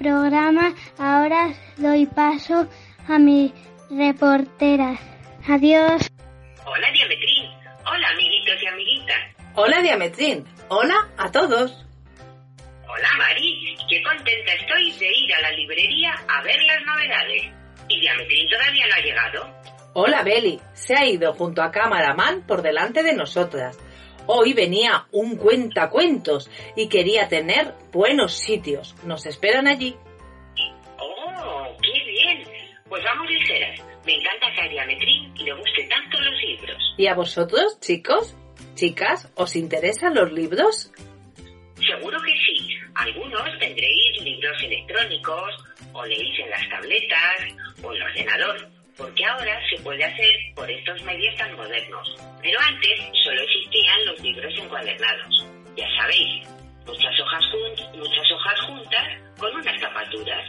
programa. Ahora doy paso a mi reportera. Adiós. Hola, Diametrín. Hola, amiguitos y amiguitas. Hola, Diametrín. Hola a todos. Hola, Mari. Qué contenta estoy de ir a la librería a ver las novedades. ¿Y Diametrín todavía no ha llegado? Hola, Beli. Se ha ido junto a Camaraman por delante de nosotras. Hoy venía un cuentacuentos y quería tener buenos sitios. Nos esperan allí. ¡Oh, qué bien! Pues vamos ligeras. Me encanta que a Diametrín le guste tanto los libros. ¿Y a vosotros, chicos? Chicas, ¿os interesan los libros? Seguro que sí. Algunos tendréis libros electrónicos, o leéis en las tabletas, o en el ordenador, porque ahora se puede hacer por estos medios tan modernos. Pero antes solo existían los libros encuadernados. Ya sabéis, muchas hojas, jun- muchas hojas juntas con unas tapaturas.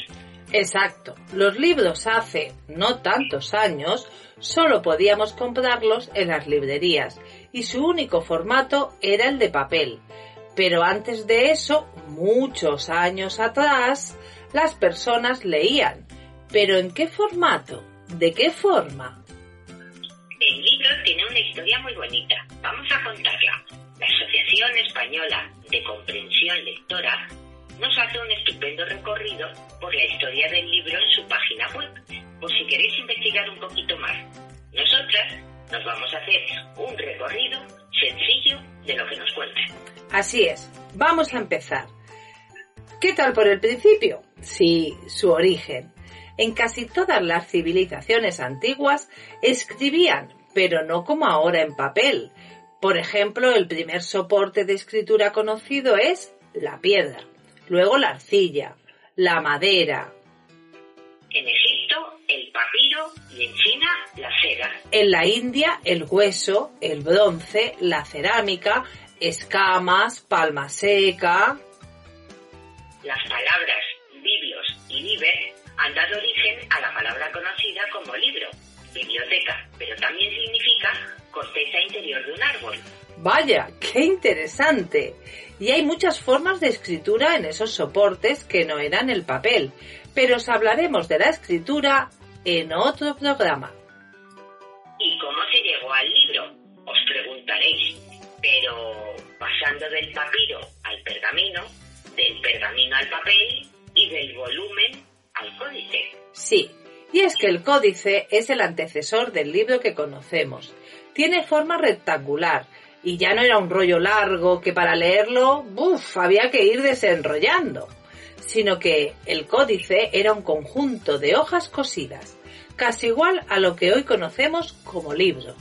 Exacto. Los libros hace no tantos años solo podíamos comprarlos en las librerías y su único formato era el de papel. Pero antes de eso, muchos años atrás, las personas leían. ¿Pero en qué formato? ¿De qué forma? El libro tiene una historia muy bonita. Vamos a contarla. La Asociación Española de Comprensión Lectora nos hace un estupendo recorrido por la historia del libro en su página web, por si queréis investigar un poquito más. Nosotras nos vamos a hacer un recorrido sencillo de lo que nos cuentan. Así es, vamos a empezar. ¿Qué tal por el principio? Sí, su origen. En casi todas las civilizaciones antiguas escribían, pero no como ahora en papel. Por ejemplo, el primer soporte de escritura conocido es la piedra, luego la arcilla, la madera. En Egipto, el papiro y en China, la cera. En la India, el hueso, el bronce, la cerámica, escamas, palma seca. Las palabras biblios y liber han dado origen a la palabra conocida como libro, biblioteca, pero también significa corteza interior de un árbol. Vaya, qué interesante. Y hay muchas formas de escritura en esos soportes que no eran el papel, pero os hablaremos de la escritura en otro programa. ¿Y cómo se llegó al libro? Os preguntaréis. Pero pasando del papiro al pergamino, del pergamino al papel y del volumen códice. Sí, y es que el códice es el antecesor del libro que conocemos. Tiene forma rectangular y ya no era un rollo largo que para leerlo, ¡buf!, había que ir desenrollando, sino que el códice era un conjunto de hojas cosidas, casi igual a lo que hoy conocemos como libro.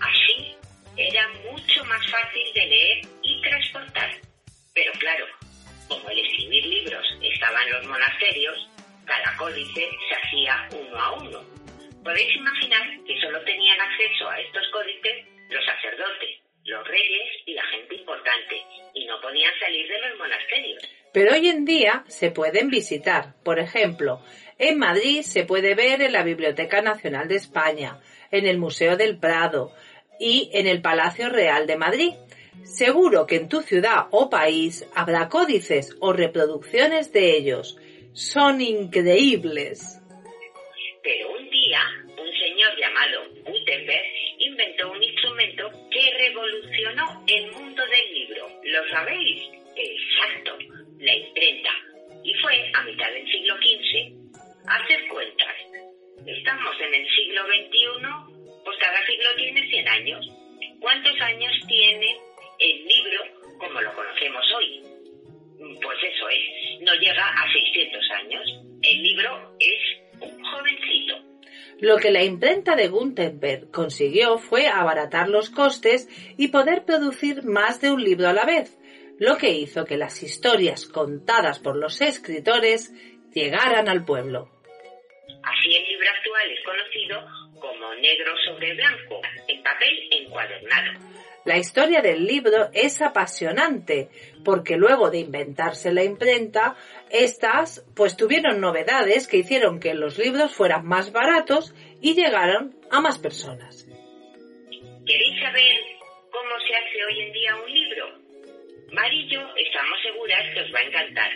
Así era mucho más fácil de leer y transportar. Pero claro, como el escribir libros estaba en los monasterios, cada códice se hacía uno a uno. Podéis imaginar que solo tenían acceso a estos códices los sacerdotes, los reyes y la gente importante, y no podían salir de los monasterios. Pero hoy en día se pueden visitar. Por ejemplo, en Madrid se puede ver en la Biblioteca Nacional de España, en el Museo del Prado y en el Palacio Real de Madrid. Seguro que en tu ciudad o país habrá códices o reproducciones de ellos. Son increíbles. Pero un día, un señor llamado Gutenberg inventó un instrumento que revolucionó el mundo del libro. ¿Lo sabéis? Que la imprenta de Gutenberg consiguió fue abaratar los costes y poder producir más de un libro a la vez, lo que hizo que las historias contadas por los escritores llegaran al pueblo. Así el libro actual es conocido como negro sobre blanco, en papel encuadernado. La historia del libro es apasionante porque luego de inventarse la imprenta, estas pues tuvieron novedades que hicieron que los libros fueran más baratos y llegaron a más personas. ¿Queréis saber cómo se hace hoy en día un libro? Mari y yo estamos seguras que os va a encantar.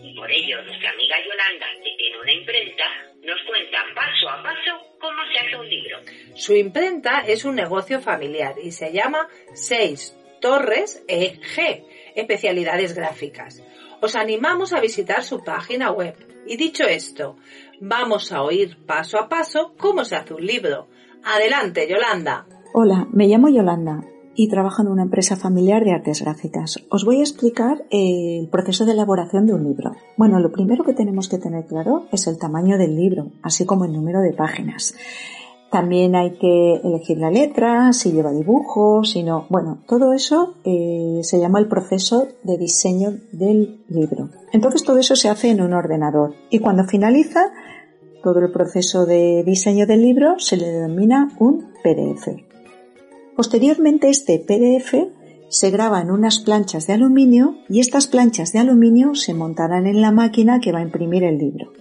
Y por ello, nuestra amiga Yolanda, que tiene una imprenta, nos cuenta paso a paso cómo se hace un libro. Su imprenta es un negocio familiar y se llama Seis Torres EG, especialidades gráficas. Os animamos a visitar su página web. Y dicho esto, vamos a oír paso a paso cómo se hace un libro. Adelante, Yolanda. Hola, me llamo Yolanda y trabajo en una empresa familiar de artes gráficas. Os voy a explicar eh, el proceso de elaboración de un libro. Bueno, lo primero que tenemos que tener claro es el tamaño del libro, así como el número de páginas. También hay que elegir la letra, si lleva dibujos, si no. Bueno, todo eso eh, se llama el proceso de diseño del libro. Entonces todo eso se hace en un ordenador y cuando finaliza todo el proceso de diseño del libro se le denomina un PDF. Posteriormente este PDF se graba en unas planchas de aluminio y estas planchas de aluminio se montarán en la máquina que va a imprimir el libro.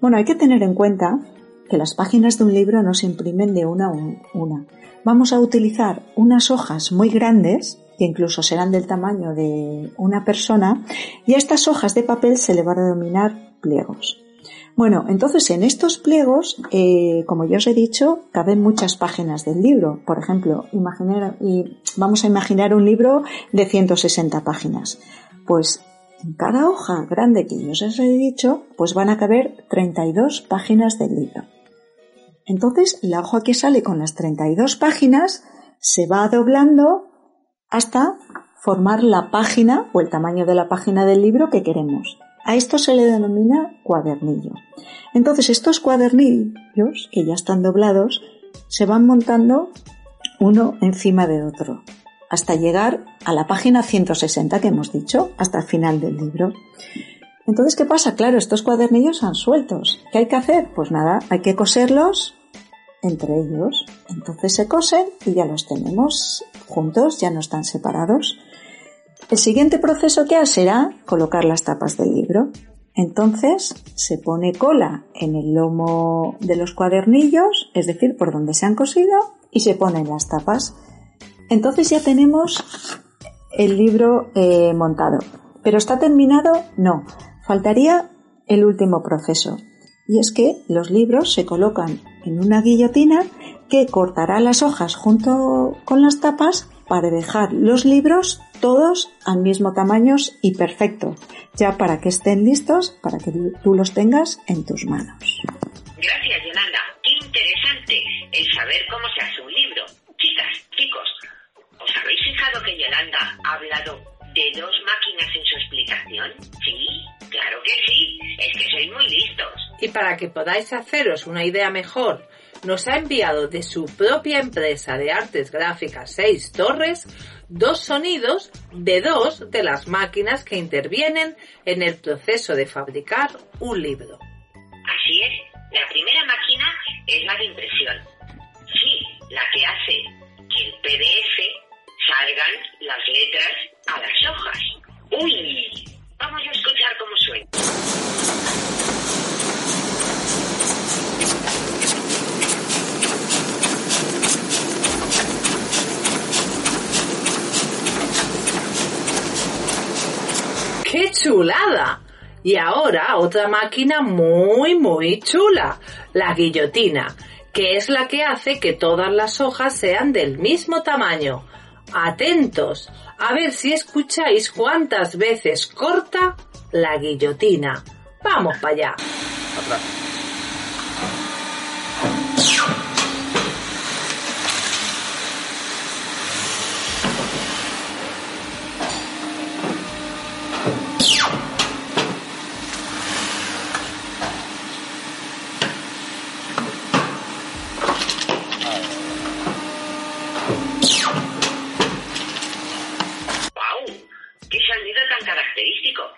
Bueno, hay que tener en cuenta que las páginas de un libro no se imprimen de una a una. Vamos a utilizar unas hojas muy grandes, que incluso serán del tamaño de una persona, y a estas hojas de papel se le va a denominar pliegos. Bueno, entonces en estos pliegos, eh, como ya os he dicho, caben muchas páginas del libro. Por ejemplo, imaginar, y vamos a imaginar un libro de 160 páginas. Pues en cada hoja grande que yo os he dicho, pues van a caber 32 páginas del libro. Entonces, la hoja que sale con las 32 páginas se va doblando hasta formar la página o el tamaño de la página del libro que queremos. A esto se le denomina cuadernillo. Entonces, estos cuadernillos, que ya están doblados, se van montando uno encima de otro, hasta llegar a la página 160 que hemos dicho, hasta el final del libro. Entonces, ¿qué pasa? Claro, estos cuadernillos son sueltos. ¿Qué hay que hacer? Pues nada, hay que coserlos entre ellos. Entonces se cosen y ya los tenemos juntos, ya no están separados. El siguiente proceso que hace será colocar las tapas del libro. Entonces se pone cola en el lomo de los cuadernillos, es decir, por donde se han cosido, y se ponen las tapas. Entonces ya tenemos el libro eh, montado. ¿Pero está terminado? No. Faltaría el último proceso. Y es que los libros se colocan en una guillotina que cortará las hojas junto con las tapas para dejar los libros todos al mismo tamaño y perfecto, ya para que estén listos para que tú los tengas en tus manos. Gracias, Yolanda. Qué interesante el saber cómo se hace un libro. Chicas, chicos, ¿os habéis fijado que Yolanda ha hablado de dos máquinas en su explicación? Sí, claro que sí. Es que sois muy listos. Y para que podáis haceros una idea mejor nos ha enviado de su propia empresa de artes gráficas Seis Torres dos sonidos de dos de las máquinas que intervienen en el proceso de fabricar un libro. Así es, la primera máquina es la de impresión. Sí, la que hace que el PDF salgan las letras a las hojas. Uy, vamos a escuchar cómo suena. ¡Qué chulada! Y ahora otra máquina muy, muy chula, la guillotina, que es la que hace que todas las hojas sean del mismo tamaño. Atentos, a ver si escucháis cuántas veces corta la guillotina. Vamos para allá. ¡Wow!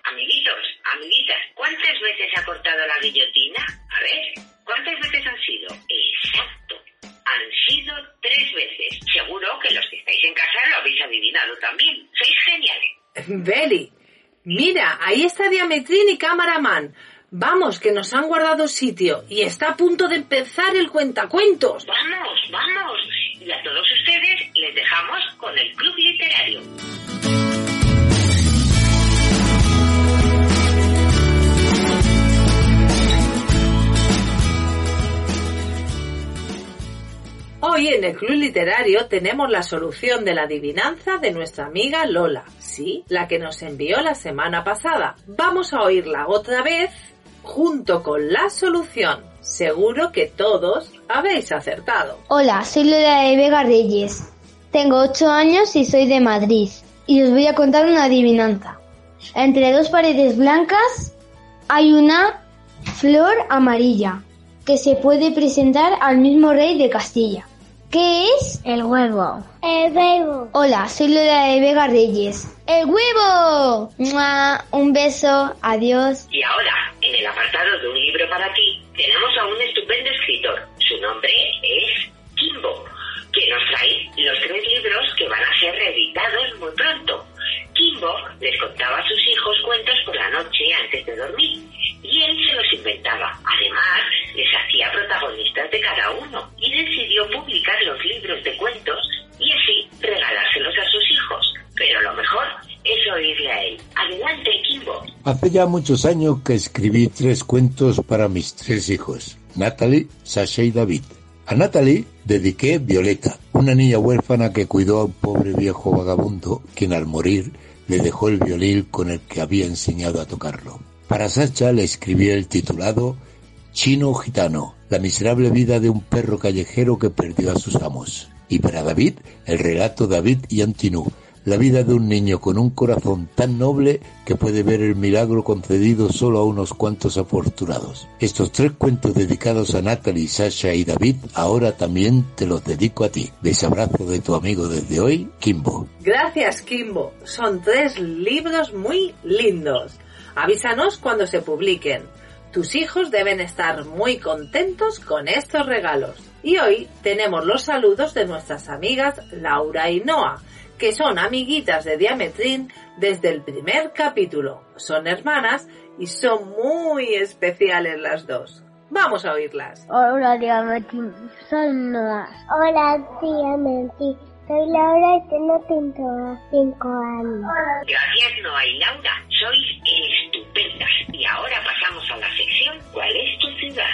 Amiguitos, amiguitas, ¿cuántas veces ha cortado la guillotina? A ver, ¿cuántas veces han sido? Exacto, han sido tres veces. Seguro que los que estáis en casa lo habéis adivinado también. Sois geniales. Beli, mira, ahí está Diametrín y Camaraman. Vamos, que nos han guardado sitio y está a punto de empezar el cuentacuentos. Vamos, vamos. Y a todos ustedes les dejamos con el Club Literario. Hoy en el Club Literario tenemos la solución de la adivinanza de nuestra amiga Lola, sí, la que nos envió la semana pasada. Vamos a oírla otra vez junto con la solución. Seguro que todos habéis acertado. Hola, soy Lola de Vega Reyes. Tengo 8 años y soy de Madrid. Y os voy a contar una adivinanza. Entre dos paredes blancas hay una flor amarilla que se puede presentar al mismo rey de Castilla. ¿Qué es? El huevo. El huevo. Hola, soy Lola de Vega Reyes. ¡El huevo! ¡Mua! Un beso, adiós. Y ahora, en el apartado de un libro para ti, tenemos a un estupendo escritor. Su nombre es Kimbo, que nos trae los tres libros que van a ser reeditados muy pronto. Kimbo les contaba a sus hijos cuentos por la noche antes de dormir y él se los inventaba. Además, les hacía protagonistas de cada uno y decidió publicar los libros de cuentos y así regalárselos a sus hijos. Pero lo mejor es oírle a él. Adelante, Kimbo. Hace ya muchos años que escribí tres cuentos para mis tres hijos, Natalie, Sasha y David. A Natalie dediqué Violeta, una niña huérfana que cuidó a un pobre viejo vagabundo, quien al morir le dejó el violín con el que había enseñado a tocarlo. Para Sacha le escribí el titulado Chino Gitano, la miserable vida de un perro callejero que perdió a sus amos. Y para David, el relato David y Antinú, la vida de un niño con un corazón tan noble que puede ver el milagro concedido solo a unos cuantos afortunados. Estos tres cuentos dedicados a Natalie, Sasha y David ahora también te los dedico a ti. Desabrazo de tu amigo desde hoy, Kimbo. Gracias, Kimbo. Son tres libros muy lindos. Avísanos cuando se publiquen. Tus hijos deben estar muy contentos con estos regalos. Y hoy tenemos los saludos de nuestras amigas Laura y Noah, que son amiguitas de Diametrín desde el primer capítulo. Son hermanas y son muy especiales las dos. Vamos a oírlas. Hola, Diametrín. Soy Noah. Hola, Diametrín. Soy Laura y tengo cinco años. Gracias, Noa y Laura. Sois estupendas. Y ahora pasamos a la sección ¿Cuál es tu ciudad?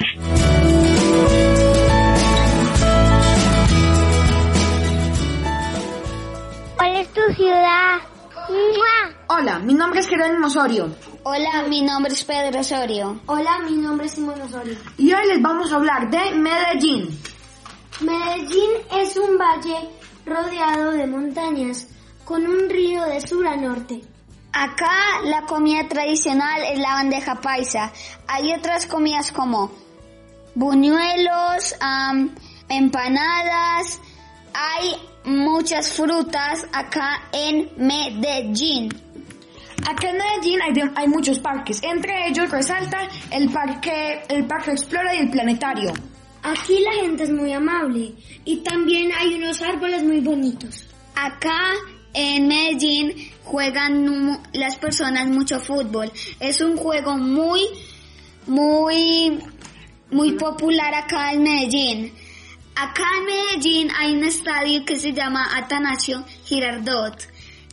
¿Cuál es tu ciudad? ¡Mua! Hola, mi nombre es Jerónimo Osorio Hola, mi nombre es Pedro Osorio. Hola, mi nombre es Simón Osorio. y hoy les vamos a hablar de Medellín. Medellín es un valle rodeado de montañas con un río de sur a norte. Acá la comida tradicional es la bandeja paisa. Hay otras comidas como buñuelos, empanadas. Hay muchas frutas acá en Medellín. Acá en Medellín hay, de- hay muchos parques, entre ellos resalta el parque, el parque Explora y el planetario. Aquí la gente es muy amable y también hay unos árboles muy bonitos. Acá en Medellín juegan las personas mucho fútbol. Es un juego muy, muy, muy popular acá en Medellín. Acá en Medellín hay un estadio que se llama Atanasio Girardot.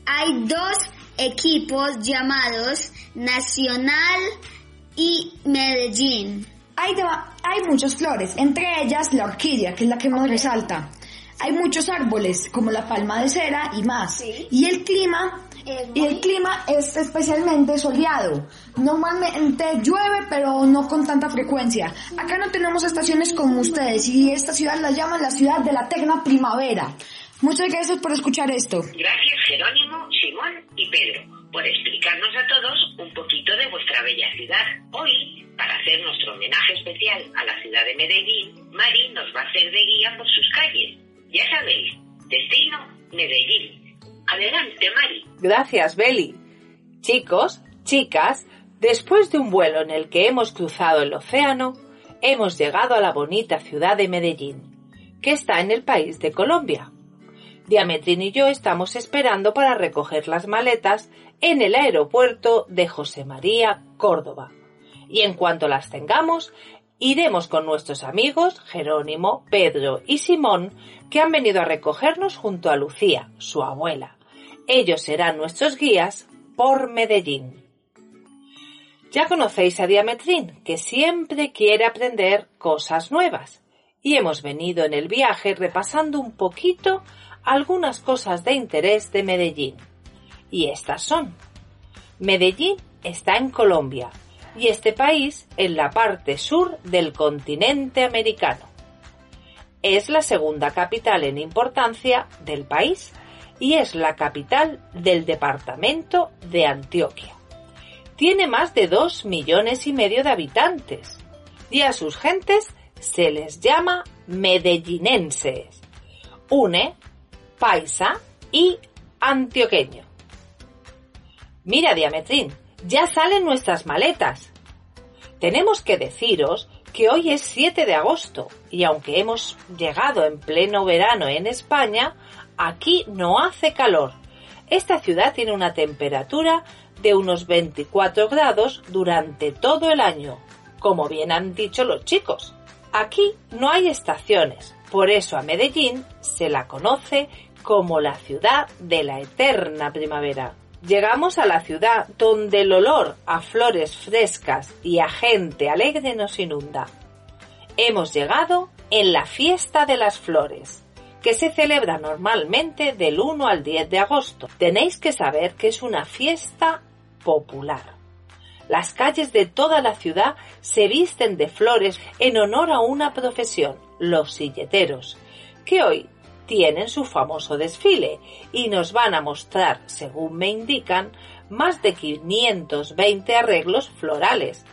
Hay dos equipos llamados Nacional y Medellín. Hay, de- hay muchas flores, entre ellas la orquídea, que es la que más resalta. Hay muchos árboles, como la palma de cera y más. Y el clima, y el clima es especialmente soleado. Normalmente llueve, pero no con tanta frecuencia. Acá no tenemos estaciones como ustedes, y esta ciudad la llaman la ciudad de la eterna primavera. Muchas gracias por escuchar esto. Gracias, Jerónimo, Simón y Pedro, por explicarnos a todos un poquito de vuestra bella ciudad. Hoy, para hacer nuestro homenaje especial a la ciudad de Medellín, Mari nos va a hacer de guía por sus calles. Ya sabéis, destino Medellín. Adelante, Mari. Gracias, Beli. Chicos, chicas, después de un vuelo en el que hemos cruzado el océano, hemos llegado a la bonita ciudad de Medellín, que está en el país de Colombia. Diametrín y yo estamos esperando para recoger las maletas en el aeropuerto de José María, Córdoba. Y en cuanto las tengamos, Iremos con nuestros amigos Jerónimo, Pedro y Simón, que han venido a recogernos junto a Lucía, su abuela. Ellos serán nuestros guías por Medellín. Ya conocéis a Diametrín, que siempre quiere aprender cosas nuevas, y hemos venido en el viaje repasando un poquito algunas cosas de interés de Medellín. Y estas son. Medellín está en Colombia, y este país en la parte sur del continente americano. Es la segunda capital en importancia del país y es la capital del departamento de Antioquia. Tiene más de dos millones y medio de habitantes y a sus gentes se les llama medellinenses, une, paisa y antioqueño. Mira, Diametrín, ya salen nuestras maletas. Tenemos que deciros que hoy es 7 de agosto y aunque hemos llegado en pleno verano en España, aquí no hace calor. Esta ciudad tiene una temperatura de unos 24 grados durante todo el año, como bien han dicho los chicos. Aquí no hay estaciones, por eso a Medellín se la conoce como la ciudad de la eterna primavera. Llegamos a la ciudad donde el olor a flores frescas y a gente alegre nos inunda. Hemos llegado en la fiesta de las flores, que se celebra normalmente del 1 al 10 de agosto. Tenéis que saber que es una fiesta popular. Las calles de toda la ciudad se visten de flores en honor a una profesión, los silleteros, que hoy tienen su famoso desfile y nos van a mostrar, según me indican, más de 520 arreglos florales.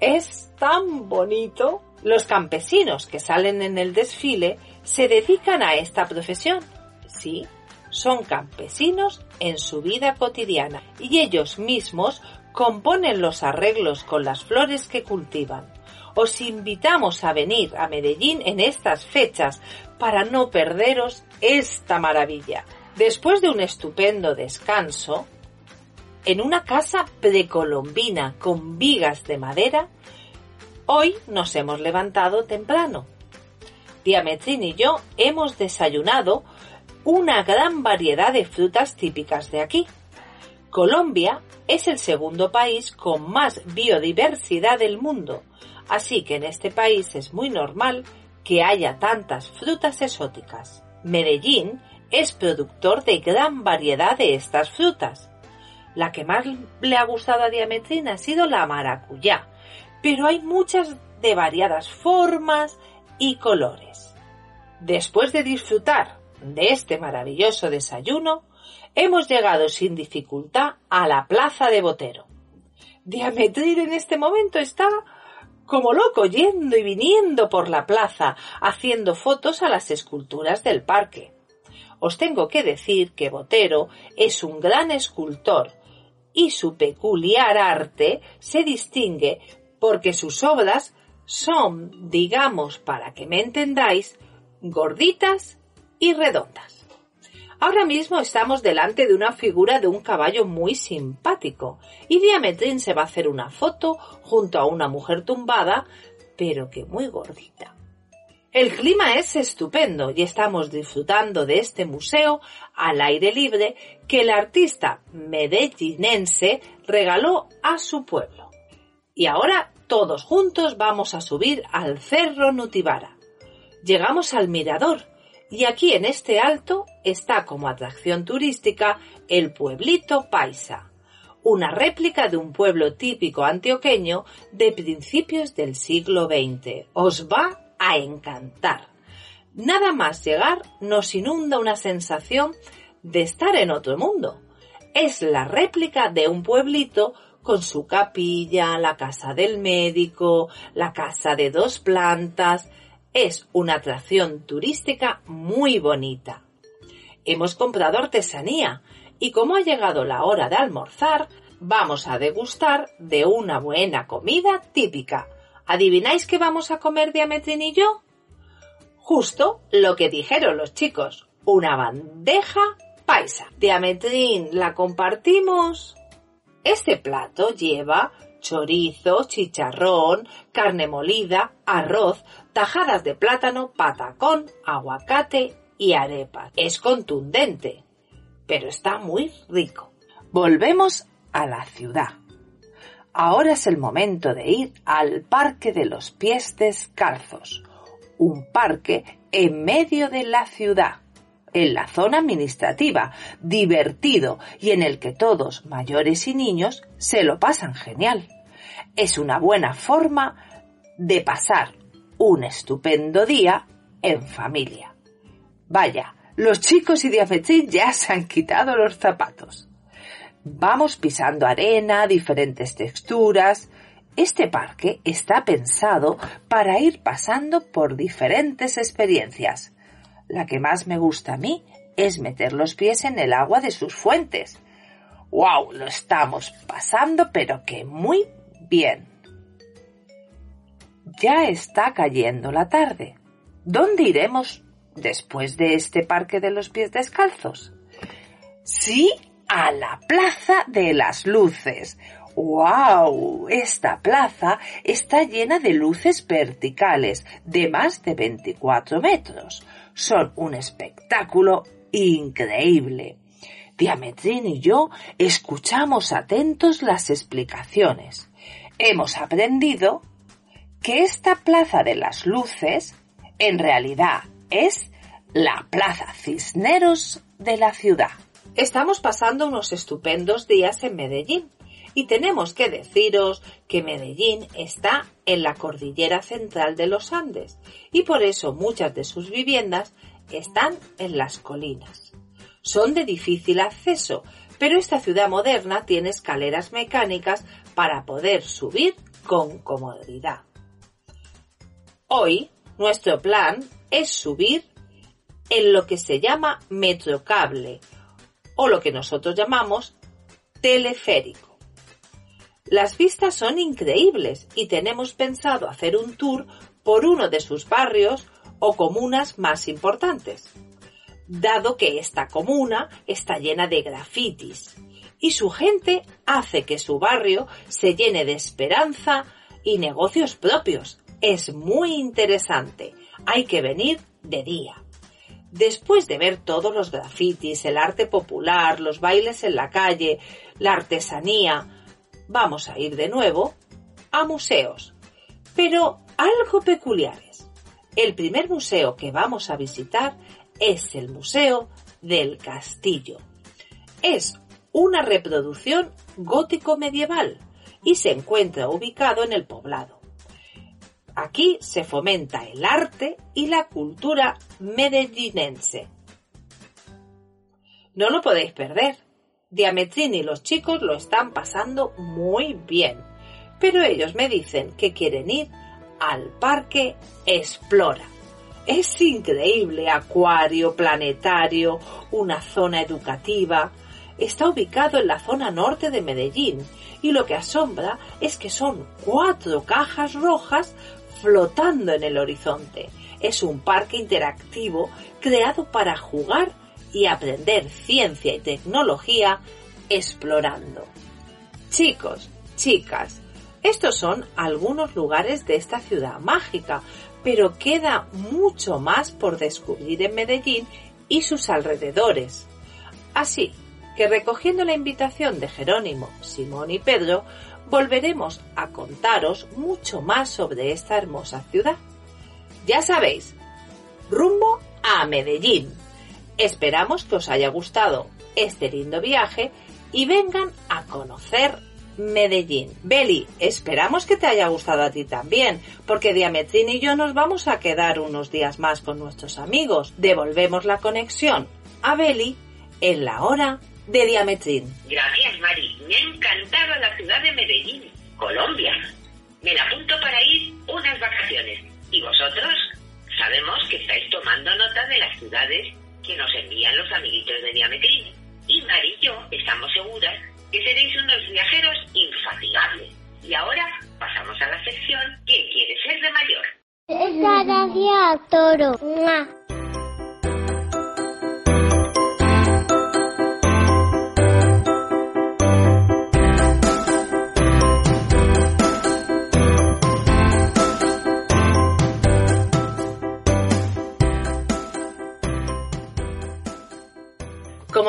Es tan bonito. Los campesinos que salen en el desfile se dedican a esta profesión. Sí, son campesinos en su vida cotidiana y ellos mismos componen los arreglos con las flores que cultivan os invitamos a venir a Medellín en estas fechas para no perderos esta maravilla. Después de un estupendo descanso, en una casa precolombina con vigas de madera, hoy nos hemos levantado temprano. Diametrín y yo hemos desayunado una gran variedad de frutas típicas de aquí. Colombia es el segundo país con más biodiversidad del mundo, Así que en este país es muy normal que haya tantas frutas exóticas. Medellín es productor de gran variedad de estas frutas. La que más le ha gustado a Diametrina ha sido la maracuyá, pero hay muchas de variadas formas y colores. Después de disfrutar de este maravilloso desayuno, hemos llegado sin dificultad a la plaza de Botero. Diametrín en este momento está como loco yendo y viniendo por la plaza, haciendo fotos a las esculturas del parque. Os tengo que decir que Botero es un gran escultor y su peculiar arte se distingue porque sus obras son, digamos, para que me entendáis, gorditas y redondas. Ahora mismo estamos delante de una figura de un caballo muy simpático y Diametrín se va a hacer una foto junto a una mujer tumbada, pero que muy gordita. El clima es estupendo y estamos disfrutando de este museo al aire libre que el artista medellinense regaló a su pueblo. Y ahora todos juntos vamos a subir al Cerro Nutibara. Llegamos al mirador y aquí en este alto está como atracción turística el pueblito paisa, una réplica de un pueblo típico antioqueño de principios del siglo XX. Os va a encantar. Nada más llegar nos inunda una sensación de estar en otro mundo. Es la réplica de un pueblito con su capilla, la casa del médico, la casa de dos plantas, es una atracción turística muy bonita. Hemos comprado artesanía y como ha llegado la hora de almorzar, vamos a degustar de una buena comida típica. ¿Adivináis qué vamos a comer Diametrín y yo? Justo lo que dijeron los chicos, una bandeja paisa. Diametrín, ¿la compartimos? Este plato lleva chorizo, chicharrón, carne molida, arroz, tajadas de plátano, patacón, aguacate y arepa. Es contundente, pero está muy rico. Volvemos a la ciudad. Ahora es el momento de ir al Parque de los Pies Descalzos, un parque en medio de la ciudad, en la zona administrativa, divertido y en el que todos, mayores y niños, se lo pasan genial. Es una buena forma de pasar un estupendo día en familia. Vaya, los chicos y Diafetrit ya se han quitado los zapatos. Vamos pisando arena, diferentes texturas. Este parque está pensado para ir pasando por diferentes experiencias. La que más me gusta a mí es meter los pies en el agua de sus fuentes. ¡Wow! Lo estamos pasando, pero que muy bien. Ya está cayendo la tarde. ¿Dónde iremos después de este parque de los pies descalzos? Sí, a la Plaza de las Luces. ¡Wow! Esta plaza está llena de luces verticales de más de 24 metros. Son un espectáculo increíble. Diametrín y yo escuchamos atentos las explicaciones. Hemos aprendido que esta Plaza de las Luces en realidad es la Plaza Cisneros de la ciudad. Estamos pasando unos estupendos días en Medellín y tenemos que deciros que Medellín está en la cordillera central de los Andes y por eso muchas de sus viviendas están en las colinas. Son de difícil acceso, pero esta ciudad moderna tiene escaleras mecánicas para poder subir con comodidad. Hoy nuestro plan es subir en lo que se llama metrocable o lo que nosotros llamamos teleférico. Las vistas son increíbles y tenemos pensado hacer un tour por uno de sus barrios o comunas más importantes, dado que esta comuna está llena de grafitis y su gente hace que su barrio se llene de esperanza y negocios propios. Es muy interesante. Hay que venir de día. Después de ver todos los grafitis, el arte popular, los bailes en la calle, la artesanía, vamos a ir de nuevo a museos, pero algo peculiares. El primer museo que vamos a visitar es el Museo del Castillo. Es una reproducción gótico medieval y se encuentra ubicado en el poblado. Aquí se fomenta el arte y la cultura medellinense. No lo podéis perder. Diametrín y los chicos lo están pasando muy bien, pero ellos me dicen que quieren ir al Parque Explora. Es increíble, acuario, planetario, una zona educativa. Está ubicado en la zona norte de Medellín y lo que asombra es que son cuatro cajas rojas flotando en el horizonte. Es un parque interactivo creado para jugar y aprender ciencia y tecnología explorando. Chicos, chicas, estos son algunos lugares de esta ciudad mágica, pero queda mucho más por descubrir en Medellín y sus alrededores. Así que recogiendo la invitación de Jerónimo, Simón y Pedro, volveremos a contaros mucho más sobre esta hermosa ciudad. Ya sabéis, rumbo a Medellín. Esperamos que os haya gustado este lindo viaje y vengan a conocer Medellín. Beli, esperamos que te haya gustado a ti también, porque Diametrín y yo nos vamos a quedar unos días más con nuestros amigos. Devolvemos la conexión a Beli en la hora de Diametrín. Gracias, Mari. Me ha encantado la ciudad de Medellín, Colombia. Me la apunto para ir unas vacaciones. ¿Y vosotros? Sabemos que estáis tomando nota de las ciudades que nos envían los amiguitos de Diametrín. Y Mari y yo estamos seguras que seréis unos viajeros infatigables. Y ahora pasamos a la sección ¿Qué quiere ser de mayor? Gracias, toro.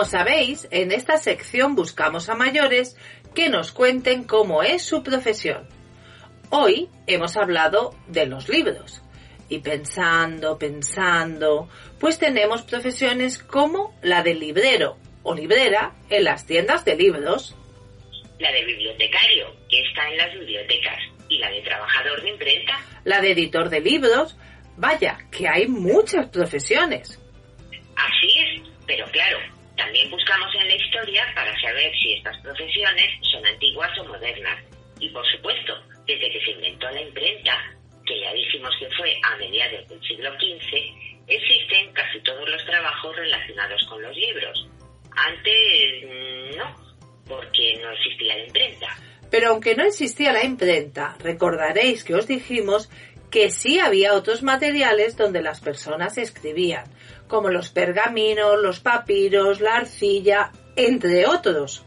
Sabéis, en esta sección buscamos a mayores que nos cuenten cómo es su profesión. Hoy hemos hablado de los libros. Y pensando, pensando, pues tenemos profesiones como la de librero o librera en las tiendas de libros. La de bibliotecario, que está en las bibliotecas, y la de trabajador de imprenta. La de editor de libros. Vaya, que hay muchas profesiones. Así es, pero claro, también buscamos en la historia para saber si estas profesiones son antiguas o modernas. Y por supuesto, desde que se inventó la imprenta, que ya dijimos que fue a mediados del siglo XV, existen casi todos los trabajos relacionados con los libros. Antes mm, no, porque no existía la imprenta. Pero aunque no existía la imprenta, recordaréis que os dijimos que sí había otros materiales donde las personas escribían, como los pergaminos, los papiros, la arcilla, entre otros.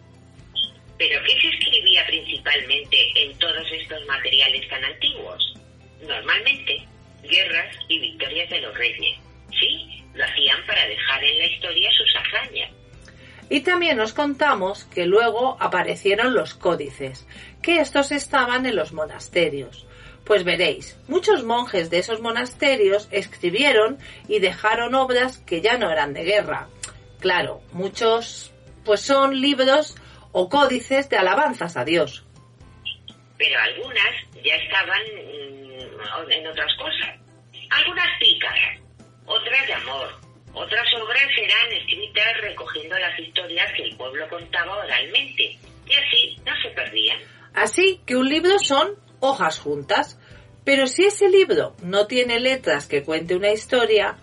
¿Pero qué se escribía principalmente en todos estos materiales tan antiguos? Normalmente, guerras y victorias de los reyes. Sí, lo hacían para dejar en la historia sus hazañas. Y también nos contamos que luego aparecieron los códices, que estos estaban en los monasterios. Pues veréis, muchos monjes de esos monasterios escribieron y dejaron obras que ya no eran de guerra. Claro, muchos pues son libros o códices de alabanzas a Dios. Pero algunas ya estaban mm, en otras cosas. Algunas pícaras, otras de amor, otras obras eran escritas recogiendo las historias que el pueblo contaba oralmente y así no se perdían. Así que un libro son hojas juntas. Pero si ese libro no tiene letras que cuente una historia,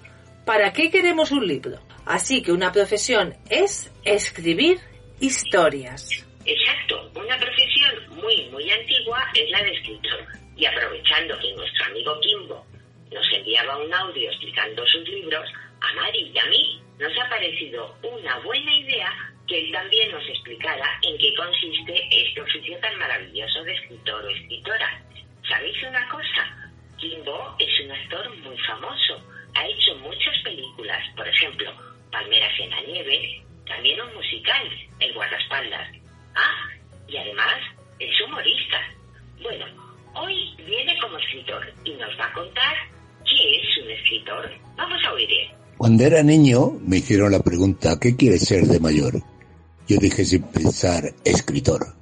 ¿para qué queremos un libro? Así que una profesión es escribir historias. Exacto, una profesión muy, muy antigua es la de escritor. Y aprovechando que nuestro amigo Kimbo nos enviaba un audio explicando sus libros, a Mari y a mí nos ha parecido una buena idea que él también nos explicara en qué consiste este oficio tan maravilloso de escritor o escritora. ¿Sabéis una cosa? Kimbo es un actor muy famoso. Ha hecho muchas películas, por ejemplo, Palmeras en la nieve, también un musical, El guardaespaldas. Ah, y además es humorista. Bueno, hoy viene como escritor y nos va a contar qué es un escritor. Vamos a oír. Cuando era niño me hicieron la pregunta ¿qué quieres ser de mayor? Yo dije sin pensar escritor.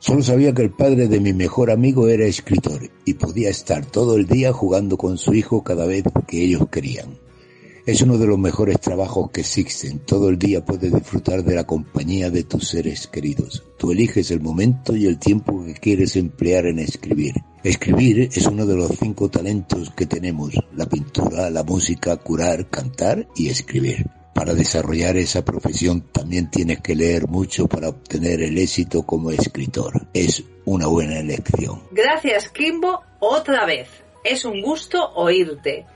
Solo sabía que el padre de mi mejor amigo era escritor y podía estar todo el día jugando con su hijo cada vez que ellos querían. Es uno de los mejores trabajos que existen. Todo el día puedes disfrutar de la compañía de tus seres queridos. Tú eliges el momento y el tiempo que quieres emplear en escribir. Escribir es uno de los cinco talentos que tenemos. La pintura, la música, curar, cantar y escribir. Para desarrollar esa profesión también tienes que leer mucho para obtener el éxito como escritor. Es una buena elección. Gracias, Kimbo, otra vez. Es un gusto oírte.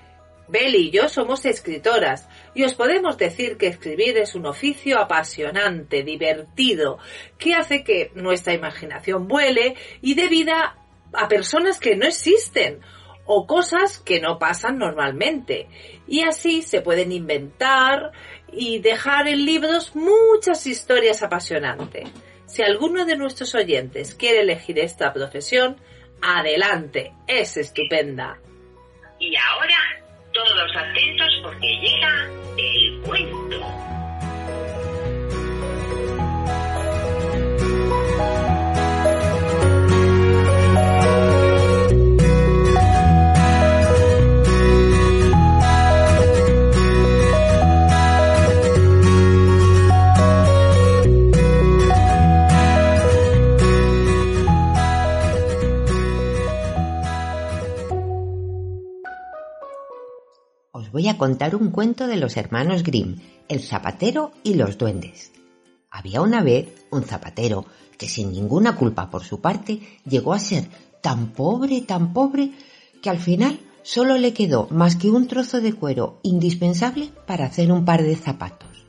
Beli y yo somos escritoras y os podemos decir que escribir es un oficio apasionante, divertido, que hace que nuestra imaginación vuele y dé vida a personas que no existen o cosas que no pasan normalmente. Y así se pueden inventar y dejar en libros muchas historias apasionantes. Si alguno de nuestros oyentes quiere elegir esta profesión, adelante, es estupenda. Y ahora todos atentos porque llega el cuento. Voy a contar un cuento de los hermanos Grimm, el zapatero y los duendes. Había una vez un zapatero que sin ninguna culpa por su parte llegó a ser tan pobre, tan pobre, que al final solo le quedó más que un trozo de cuero indispensable para hacer un par de zapatos.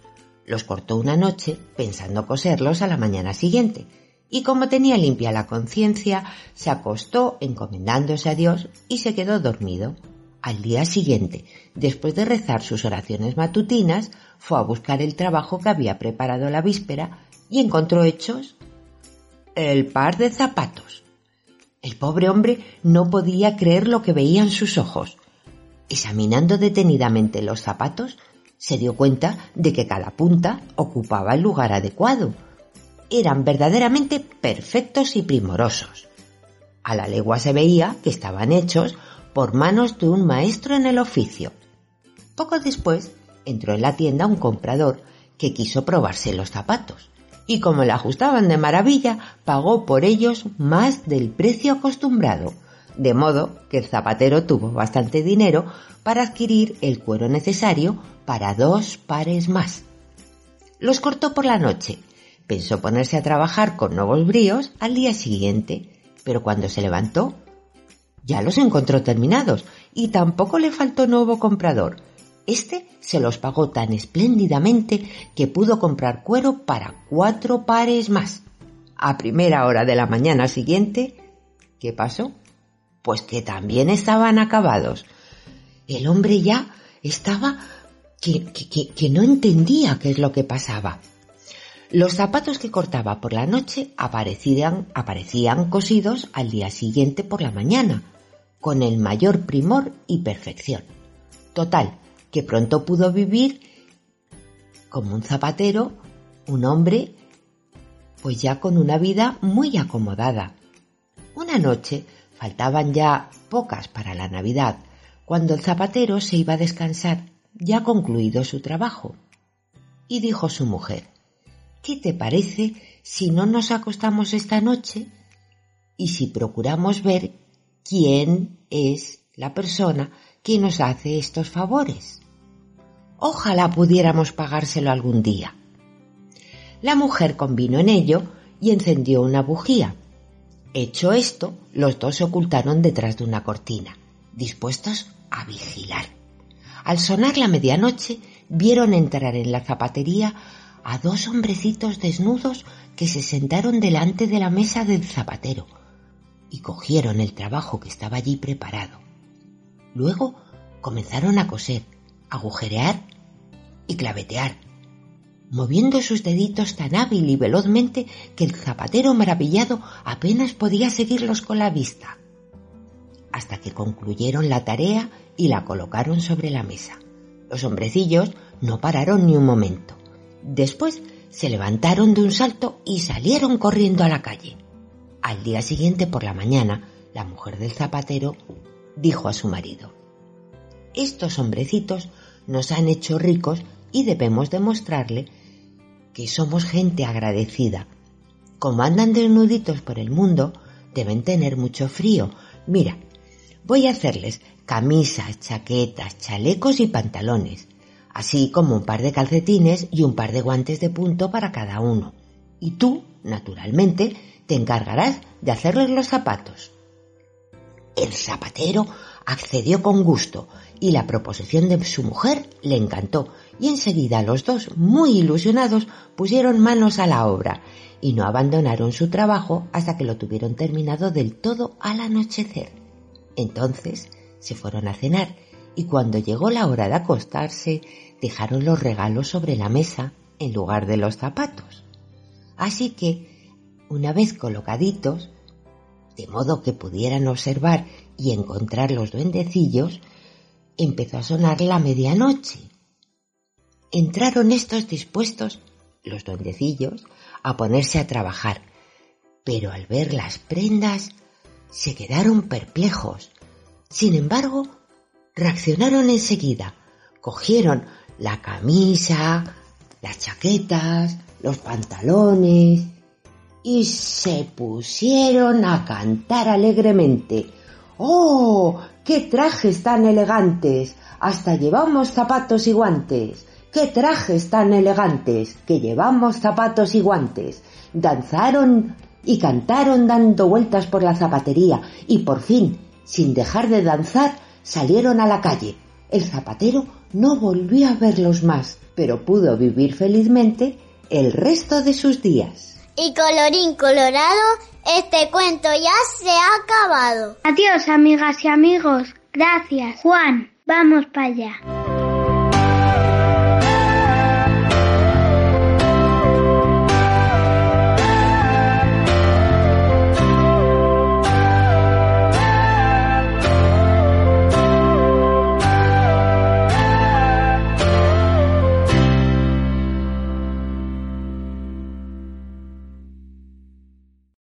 Los cortó una noche pensando coserlos a la mañana siguiente, y como tenía limpia la conciencia, se acostó encomendándose a Dios y se quedó dormido. Al día siguiente, después de rezar sus oraciones matutinas, fue a buscar el trabajo que había preparado la víspera y encontró hechos el par de zapatos. El pobre hombre no podía creer lo que veía en sus ojos. Examinando detenidamente los zapatos, se dio cuenta de que cada punta ocupaba el lugar adecuado. Eran verdaderamente perfectos y primorosos. A la legua se veía que estaban hechos por manos de un maestro en el oficio. Poco después entró en la tienda un comprador que quiso probarse los zapatos y como le ajustaban de maravilla, pagó por ellos más del precio acostumbrado, de modo que el zapatero tuvo bastante dinero para adquirir el cuero necesario para dos pares más. Los cortó por la noche. Pensó ponerse a trabajar con nuevos bríos al día siguiente, pero cuando se levantó ya los encontró terminados y tampoco le faltó nuevo comprador. Este se los pagó tan espléndidamente que pudo comprar cuero para cuatro pares más. A primera hora de la mañana siguiente, ¿qué pasó? Pues que también estaban acabados. El hombre ya estaba que, no entendía qué es lo que pasaba. Los zapatos que cortaba por la noche aparecían, aparecían cosidos al día siguiente por la mañana, con el mayor primor y perfección. Total, que pronto pudo vivir como un zapatero, un hombre, pues ya con una vida muy acomodada. Una noche, faltaban ya pocas para la Navidad, cuando el zapatero se iba a descansar, ya concluido su trabajo. Y dijo su mujer, ¿qué te parece si no nos acostamos esta noche y si procuramos ver quién es la persona que nos hace estos favores? Ojalá pudiéramos pagárselo algún día. La mujer convino en ello y encendió una bujía. Hecho esto, los dos se ocultaron detrás de una cortina, dispuestos a vigilar. Al sonar la medianoche, vieron entrar en la zapatería a dos hombrecitos desnudos que se sentaron delante de la mesa del zapatero y cogieron el trabajo que estaba allí preparado. Luego comenzaron a coser, agujerear y clavetear, moviendo sus deditos tan hábil y velozmente que el zapatero maravillado apenas podía seguirlos con la vista, hasta que concluyeron la tarea y la colocaron sobre la mesa. Los hombrecillos no pararon ni un momento. Después se levantaron de un salto y salieron corriendo a la calle. Al día siguiente por la mañana, la mujer del zapatero dijo a su marido, Estos hombrecitos nos han hecho ricos y debemos demostrarle que somos gente agradecida. Como andan desnuditos por el mundo, deben tener mucho frío. Mira, voy a hacerles camisas, chaquetas, chalecos y pantalones, así como un par de calcetines y un par de guantes de punto para cada uno. Y tú, naturalmente, te encargarás de hacerles los zapatos. El zapatero accedió con gusto y la proposición de su mujer le encantó y enseguida los dos, muy ilusionados, pusieron manos a la obra y no abandonaron su trabajo hasta que lo tuvieron terminado del todo al anochecer. Entonces se fueron a cenar y cuando llegó la hora de acostarse dejaron los regalos sobre la mesa en lugar de los zapatos. Así que, una vez colocaditos, de modo que pudieran observar y encontrar los duendecillos, empezó a sonar la medianoche. Entraron estos dispuestos, los duendecillos, a ponerse a trabajar, pero al ver las prendas se quedaron perplejos. Sin embargo, reaccionaron enseguida, cogieron la camisa, las chaquetas, los pantalones y se pusieron a cantar alegremente. ¡Oh! ¡Qué trajes tan elegantes! Hasta llevamos zapatos y guantes. ¡Qué trajes tan elegantes! Que llevamos zapatos y guantes. Danzaron y cantaron dando vueltas por la zapatería y por fin, sin dejar de danzar, salieron a la calle. El zapatero no volvió a verlos más, pero pudo vivir felizmente el resto de sus días. Y colorín colorado, este cuento ya se ha acabado. Adiós, amigas y amigos. Gracias, Juan. Vamos para allá.